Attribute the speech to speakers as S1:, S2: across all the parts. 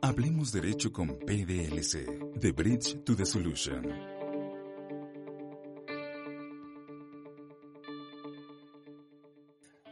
S1: Hablemos Derecho con PDLC, The Bridge to the Solution.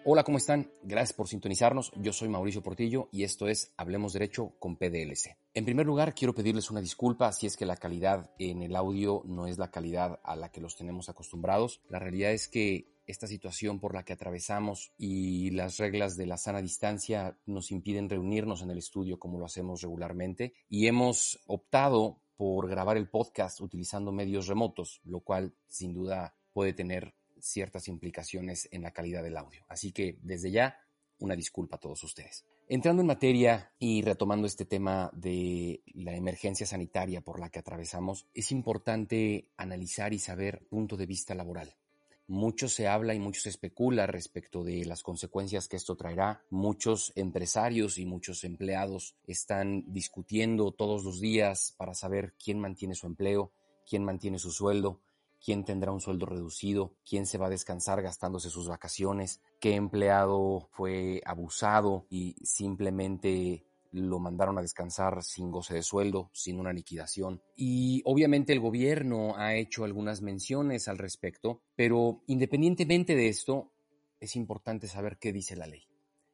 S2: Hola, ¿cómo están? Gracias por sintonizarnos. Yo soy Mauricio Portillo y esto es Hablemos Derecho con PDLC. En primer lugar, quiero pedirles una disculpa si es que la calidad en el audio no es la calidad a la que los tenemos acostumbrados. La realidad es que esta situación por la que atravesamos y las reglas de la sana distancia nos impiden reunirnos en el estudio como lo hacemos regularmente y hemos optado por grabar el podcast utilizando medios remotos, lo cual sin duda puede tener ciertas implicaciones en la calidad del audio. Así que desde ya, una disculpa a todos ustedes. Entrando en materia y retomando este tema de la emergencia sanitaria por la que atravesamos, es importante analizar y saber punto de vista laboral. Mucho se habla y mucho se especula respecto de las consecuencias que esto traerá. Muchos empresarios y muchos empleados están discutiendo todos los días para saber quién mantiene su empleo, quién mantiene su sueldo, quién tendrá un sueldo reducido, quién se va a descansar gastándose sus vacaciones, qué empleado fue abusado y simplemente lo mandaron a descansar sin goce de sueldo, sin una liquidación. Y obviamente el gobierno ha hecho algunas menciones al respecto, pero independientemente de esto, es importante saber qué dice la ley.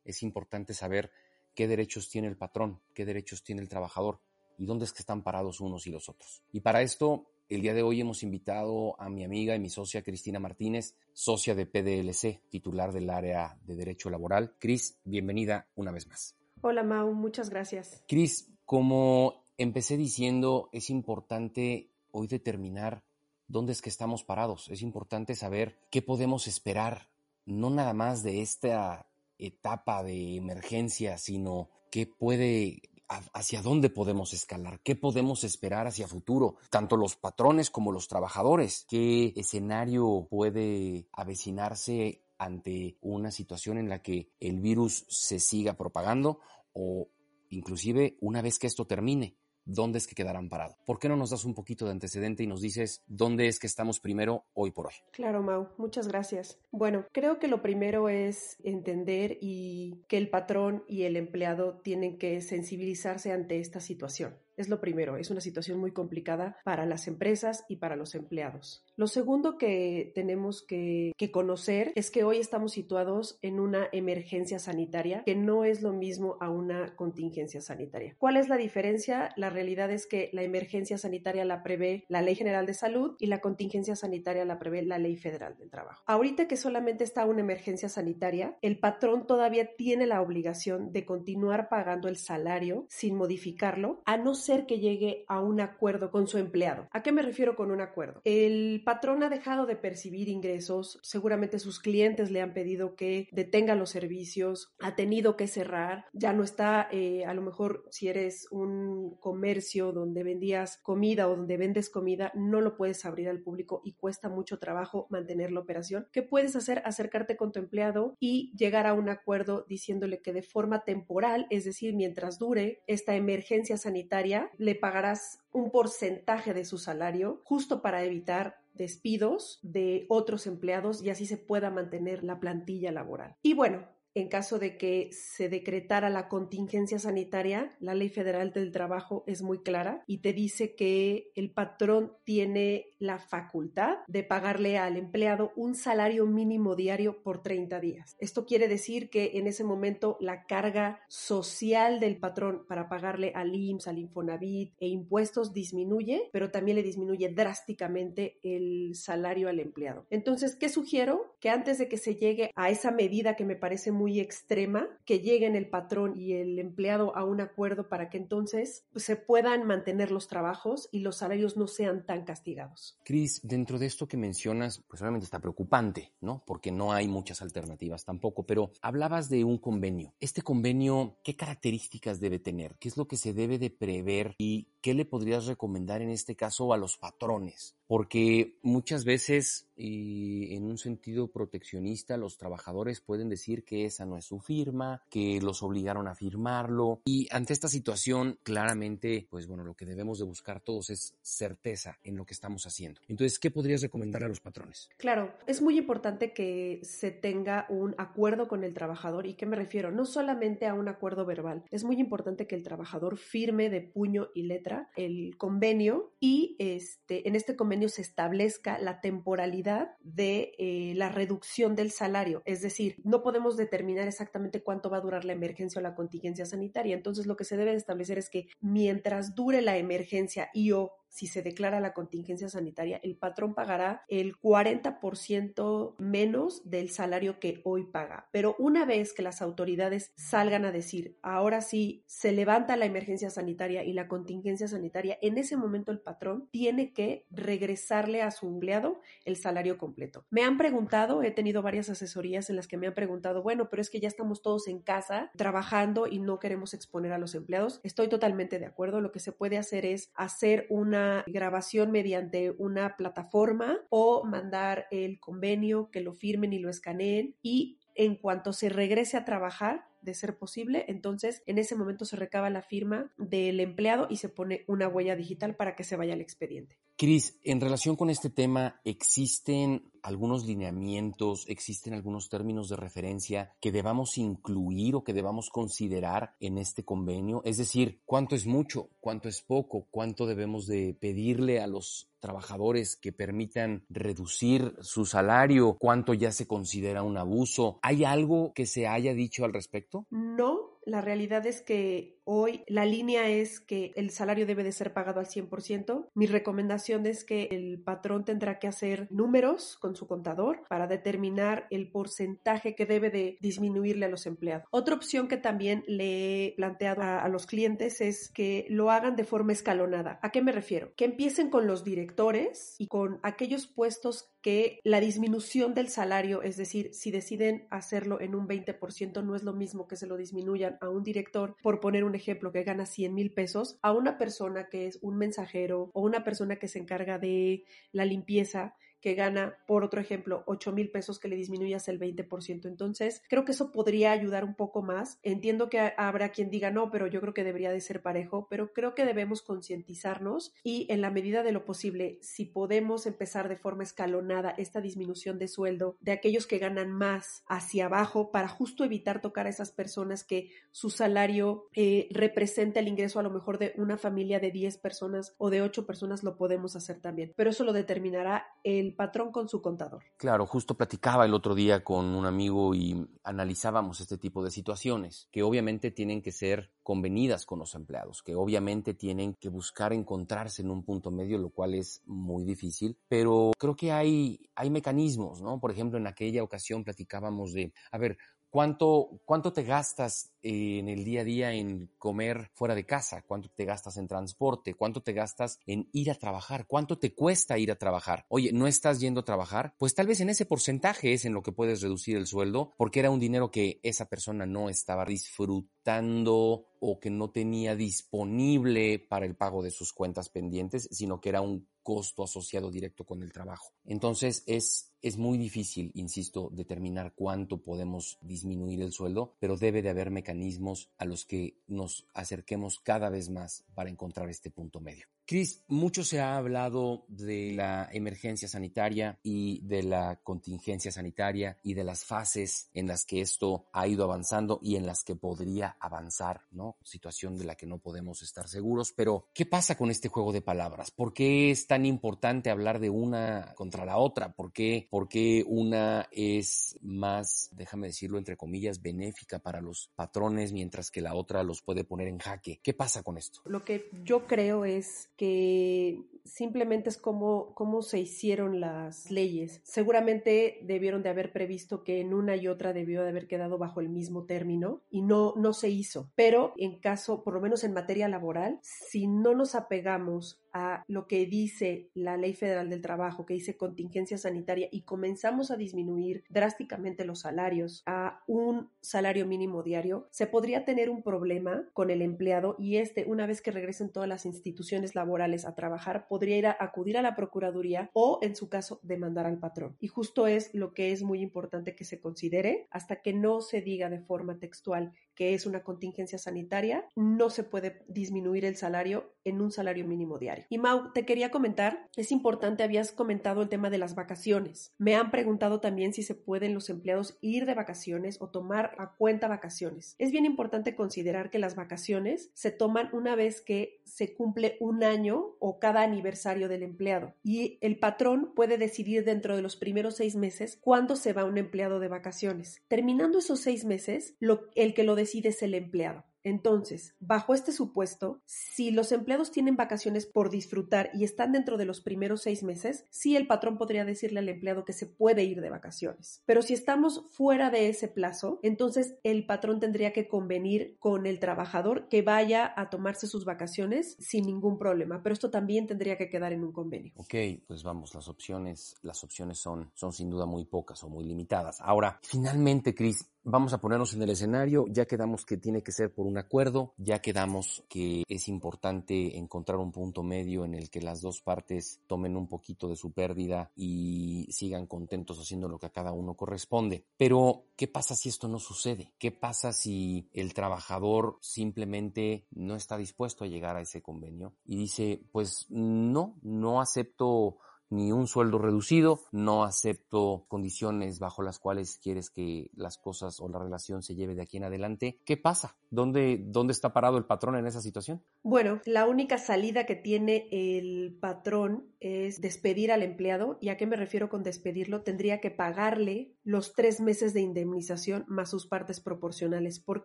S2: Es importante saber qué derechos tiene el patrón, qué derechos tiene el trabajador y dónde es que están parados unos y los otros. Y para esto, el día de hoy hemos invitado a mi amiga y mi socia Cristina Martínez, socia de PDLC, titular del área de Derecho Laboral. Cris, bienvenida una vez más.
S3: Hola Mau, muchas gracias.
S2: Cris, como empecé diciendo, es importante hoy determinar dónde es que estamos parados. Es importante saber qué podemos esperar, no nada más de esta etapa de emergencia, sino qué puede hacia dónde podemos escalar, qué podemos esperar hacia futuro, tanto los patrones como los trabajadores, qué escenario puede avecinarse ante una situación en la que el virus se siga propagando o inclusive una vez que esto termine, ¿dónde es que quedarán parados? ¿Por qué no nos das un poquito de antecedente y nos dices dónde es que estamos primero hoy por hoy?
S3: Claro, Mau, muchas gracias. Bueno, creo que lo primero es entender y que el patrón y el empleado tienen que sensibilizarse ante esta situación. Es lo primero, es una situación muy complicada para las empresas y para los empleados. Lo segundo que tenemos que, conocer es que hoy estamos situados en una emergencia sanitaria que no es lo mismo a una contingencia sanitaria. ¿Cuál es la diferencia? La realidad es que la emergencia sanitaria la prevé la Ley General de Salud y la contingencia sanitaria la prevé la Ley Federal del Trabajo. Ahorita que solamente está una emergencia sanitaria, el patrón todavía tiene la obligación de continuar pagando el salario sin modificarlo, a no que llegue a un acuerdo con su empleado. ¿A qué me refiero con un acuerdo? El patrón ha dejado de percibir ingresos, seguramente sus clientes le han pedido que detenga los servicios, ha tenido que cerrar, ya no está, eh, a lo mejor si eres un comercio donde vendías comida o donde vendes comida, no lo puedes abrir al público y cuesta mucho trabajo mantener la operación. ¿Qué puedes hacer? Acercarte con tu empleado y llegar a un acuerdo diciéndole que de forma temporal, es decir, mientras dure esta emergencia sanitaria, le pagarás un porcentaje de su salario justo para evitar despidos de otros empleados y así se pueda mantener la plantilla laboral. Y bueno, en caso de que se decretara la contingencia sanitaria, la ley federal del trabajo es muy clara y te dice que el patrón tiene la facultad de pagarle al empleado un salario mínimo diario por 30 días. Esto quiere decir que en ese momento la carga social del patrón para pagarle al IMSS, al Infonavit e impuestos disminuye, pero también le disminuye drásticamente el salario al empleado. Entonces, ¿qué sugiero? Que antes de que se llegue a esa medida que me parece muy muy extrema, que lleguen el patrón y el empleado a un acuerdo para que entonces se puedan mantener los trabajos y los salarios no sean tan castigados.
S2: Cris, dentro de esto que mencionas, pues obviamente está preocupante, ¿no? Porque no hay muchas alternativas tampoco, pero hablabas de un convenio. Este convenio, ¿qué características debe tener? ¿Qué es lo que se debe de prever y qué le podrías recomendar en este caso a los patrones? Porque muchas veces y en un sentido proteccionista los trabajadores pueden decir que esa no es su firma, que los obligaron a firmarlo y ante esta situación claramente pues bueno lo que debemos de buscar todos es certeza en lo que estamos haciendo. Entonces, ¿qué podrías recomendar a los patrones?
S3: Claro, es muy importante que se tenga un acuerdo con el trabajador y qué me refiero, no solamente a un acuerdo verbal, es muy importante que el trabajador firme de puño y letra el convenio y este en este convenio se establezca la temporalidad de eh, la reducción del salario. Es decir, no podemos determinar exactamente cuánto va a durar la emergencia o la contingencia sanitaria. Entonces, lo que se debe establecer es que mientras dure la emergencia y o si se declara la contingencia sanitaria, el patrón pagará el 40% menos del salario que hoy paga. Pero una vez que las autoridades salgan a decir, ahora sí, se levanta la emergencia sanitaria y la contingencia sanitaria, en ese momento el patrón tiene que regresarle a su empleado el salario completo. Me han preguntado, he tenido varias asesorías en las que me han preguntado, bueno, pero es que ya estamos todos en casa trabajando y no queremos exponer a los empleados. Estoy totalmente de acuerdo. Lo que se puede hacer es hacer una grabación mediante una plataforma o mandar el convenio que lo firmen y lo escaneen y en cuanto se regrese a trabajar, de ser posible, entonces en ese momento se recaba la firma del empleado y se pone una huella digital para que se vaya al expediente.
S2: Cris, en relación con este tema, ¿existen algunos lineamientos, existen algunos términos de referencia que debamos incluir o que debamos considerar en este convenio? Es decir, ¿cuánto es mucho? ¿Cuánto es poco? ¿Cuánto debemos de pedirle a los trabajadores que permitan reducir su salario? ¿Cuánto ya se considera un abuso? ¿Hay algo que se haya dicho al respecto?
S3: No, la realidad es que hoy la línea es que el salario debe de ser pagado al 100%. Mi recomendación es que el patrón tendrá que hacer números con su contador para determinar el porcentaje que debe de disminuirle a los empleados. Otra opción que también le he planteado a, a los clientes es que lo hagan de forma escalonada. ¿A qué me refiero? Que empiecen con los directores y con aquellos puestos que la disminución del salario, es decir, si deciden hacerlo en un 20%, no es lo mismo que se lo disminuyan a un director, por poner un ejemplo, que gana 100 mil pesos, a una persona que es un mensajero o una persona que se encarga de la limpieza que gana, por otro ejemplo, 8 mil pesos que le disminuyas el 20%. Entonces, creo que eso podría ayudar un poco más. Entiendo que habrá quien diga no, pero yo creo que debería de ser parejo, pero creo que debemos concientizarnos y en la medida de lo posible, si podemos empezar de forma escalonada esta disminución de sueldo de aquellos que ganan más hacia abajo para justo evitar tocar a esas personas que su salario eh, representa el ingreso a lo mejor de una familia de 10 personas o de 8 personas, lo podemos hacer también. Pero eso lo determinará el patrón con su contador.
S2: Claro, justo platicaba el otro día con un amigo y analizábamos este tipo de situaciones, que obviamente tienen que ser convenidas con los empleados, que obviamente tienen que buscar encontrarse en un punto medio, lo cual es muy difícil, pero creo que hay, hay mecanismos, ¿no? Por ejemplo, en aquella ocasión platicábamos de, a ver, ¿Cuánto, ¿Cuánto te gastas en el día a día en comer fuera de casa? ¿Cuánto te gastas en transporte? ¿Cuánto te gastas en ir a trabajar? ¿Cuánto te cuesta ir a trabajar? Oye, ¿no estás yendo a trabajar? Pues tal vez en ese porcentaje es en lo que puedes reducir el sueldo porque era un dinero que esa persona no estaba disfrutando o que no tenía disponible para el pago de sus cuentas pendientes, sino que era un costo asociado directo con el trabajo. Entonces es, es muy difícil, insisto, determinar cuánto podemos disminuir el sueldo, pero debe de haber mecanismos a los que nos acerquemos cada vez más para encontrar este punto medio. Cris, mucho se ha hablado de la emergencia sanitaria y de la contingencia sanitaria y de las fases en las que esto ha ido avanzando y en las que podría avanzar, ¿no? Situación de la que no podemos estar seguros, pero ¿qué pasa con este juego de palabras? ¿Por qué es tan importante hablar de una contra la otra? ¿Por qué, por qué una es más, déjame decirlo entre comillas, benéfica para los patrones mientras que la otra los puede poner en jaque? ¿Qué pasa con esto?
S3: Lo que yo creo es que simplemente es como, cómo se hicieron las leyes. Seguramente debieron de haber previsto que en una y otra debió de haber quedado bajo el mismo término y no, no se hizo. Pero en caso, por lo menos en materia laboral, si no nos apegamos a lo que dice la Ley Federal del Trabajo, que dice contingencia sanitaria, y comenzamos a disminuir drásticamente los salarios a un salario mínimo diario, se podría tener un problema con el empleado y este, una vez que regresen todas las instituciones laborales a trabajar, podría ir a acudir a la Procuraduría o, en su caso, demandar al patrón. Y justo es lo que es muy importante que se considere hasta que no se diga de forma textual que es una contingencia sanitaria, no se puede disminuir el salario en un salario mínimo diario. Y Mau, te quería comentar, es importante, habías comentado el tema de las vacaciones. Me han preguntado también si se pueden los empleados ir de vacaciones o tomar a cuenta vacaciones. Es bien importante considerar que las vacaciones se toman una vez que se cumple un año o cada aniversario del empleado y el patrón puede decidir dentro de los primeros seis meses cuándo se va un empleado de vacaciones. Terminando esos seis meses, el que lo decide es el empleado. Entonces, bajo este supuesto, si los empleados tienen vacaciones por disfrutar y están dentro de los primeros seis meses, sí el patrón podría decirle al empleado que se puede ir de vacaciones. Pero si estamos fuera de ese plazo, entonces el patrón tendría que convenir con el trabajador que vaya a tomarse sus vacaciones sin ningún problema. Pero esto también tendría que quedar en un convenio.
S2: Ok, pues vamos, las opciones, las opciones son, son sin duda muy pocas o muy limitadas. Ahora, finalmente, Cris, Vamos a ponernos en el escenario, ya quedamos que tiene que ser por un acuerdo, ya quedamos que es importante encontrar un punto medio en el que las dos partes tomen un poquito de su pérdida y sigan contentos haciendo lo que a cada uno corresponde. Pero, ¿qué pasa si esto no sucede? ¿Qué pasa si el trabajador simplemente no está dispuesto a llegar a ese convenio y dice, pues no, no acepto ni un sueldo reducido, no acepto condiciones bajo las cuales quieres que las cosas o la relación se lleve de aquí en adelante. ¿Qué pasa? ¿Dónde, dónde está parado el patrón en esa situación?
S3: Bueno, la única salida que tiene el patrón es despedir al empleado. ¿Y a qué me refiero con despedirlo? Tendría que pagarle los tres meses de indemnización más sus partes proporcionales. ¿Por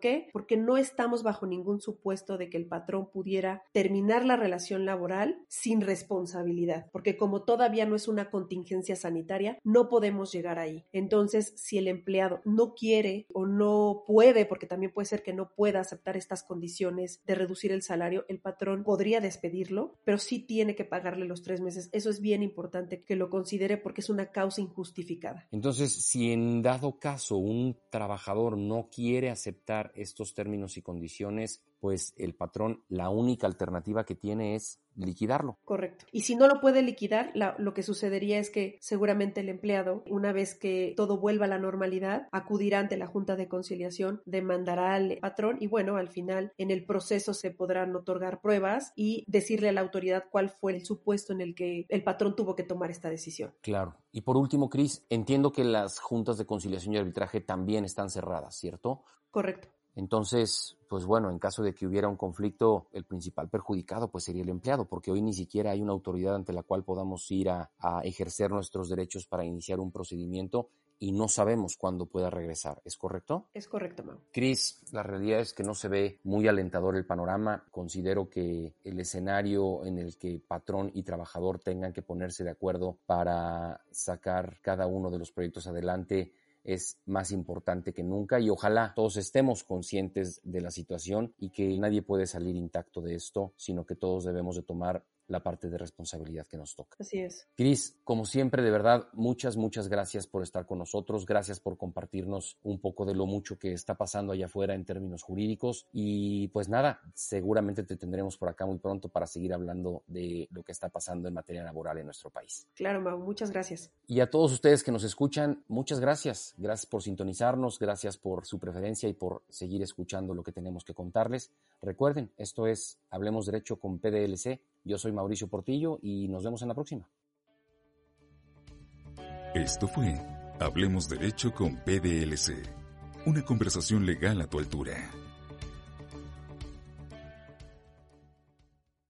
S3: qué? Porque no estamos bajo ningún supuesto de que el patrón pudiera terminar la relación laboral sin responsabilidad. Porque como todavía no es una contingencia sanitaria, no podemos llegar ahí. Entonces, si el empleado no quiere o no puede, porque también puede ser que no pueda aceptar estas condiciones de reducir el salario, el patrón podría despedirlo, pero sí tiene que pagarle los tres meses. Eso es bien importante que lo considere porque es una causa injustificada.
S2: Entonces, si en dado caso un trabajador no quiere aceptar estos términos y condiciones, pues el patrón la única alternativa que tiene es liquidarlo.
S3: Correcto. Y si no lo puede liquidar, lo que sucedería es que seguramente el empleado, una vez que todo vuelva a la normalidad, acudirá ante la Junta de Conciliación, demandará al patrón y bueno, al final en el proceso se podrán otorgar pruebas y decirle a la autoridad cuál fue el supuesto en el que el patrón tuvo que tomar esta decisión.
S2: Claro. Y por último, Cris, entiendo que las juntas de conciliación y arbitraje también están cerradas, ¿cierto?
S3: Correcto.
S2: Entonces, pues bueno, en caso de que hubiera un conflicto, el principal perjudicado pues sería el empleado, porque hoy ni siquiera hay una autoridad ante la cual podamos ir a, ejercer nuestros derechos para iniciar un procedimiento y no sabemos cuándo pueda regresar. ¿Es correcto?
S3: Es correcto, Mau.
S2: Cris, la realidad es que no se ve muy alentador el panorama. Considero que el escenario en el que patrón y trabajador tengan que ponerse de acuerdo para sacar cada uno de los proyectos adelante es más importante que nunca y ojalá todos estemos conscientes de la situación y que nadie puede salir intacto de esto, sino que todos debemos de tomar la parte de responsabilidad que nos toca.
S3: Así es.
S2: Cris, como siempre, de verdad, muchas, muchas gracias por estar con nosotros, gracias por compartirnos un poco de lo mucho que está pasando allá afuera en términos jurídicos y pues nada, seguramente te tendremos por acá muy pronto para seguir hablando de lo que está pasando en materia laboral en nuestro país.
S3: Claro, Mau, muchas gracias.
S2: Y a todos ustedes que nos escuchan, muchas gracias. Gracias por sintonizarnos, gracias por su preferencia y por seguir escuchando lo que tenemos que contarles. Recuerden, esto es Hablemos Derecho con PDLC yo soy Mauricio Portillo y nos vemos en la próxima.
S1: Esto fue Hablemos Derecho con PDLC, una conversación legal a tu altura.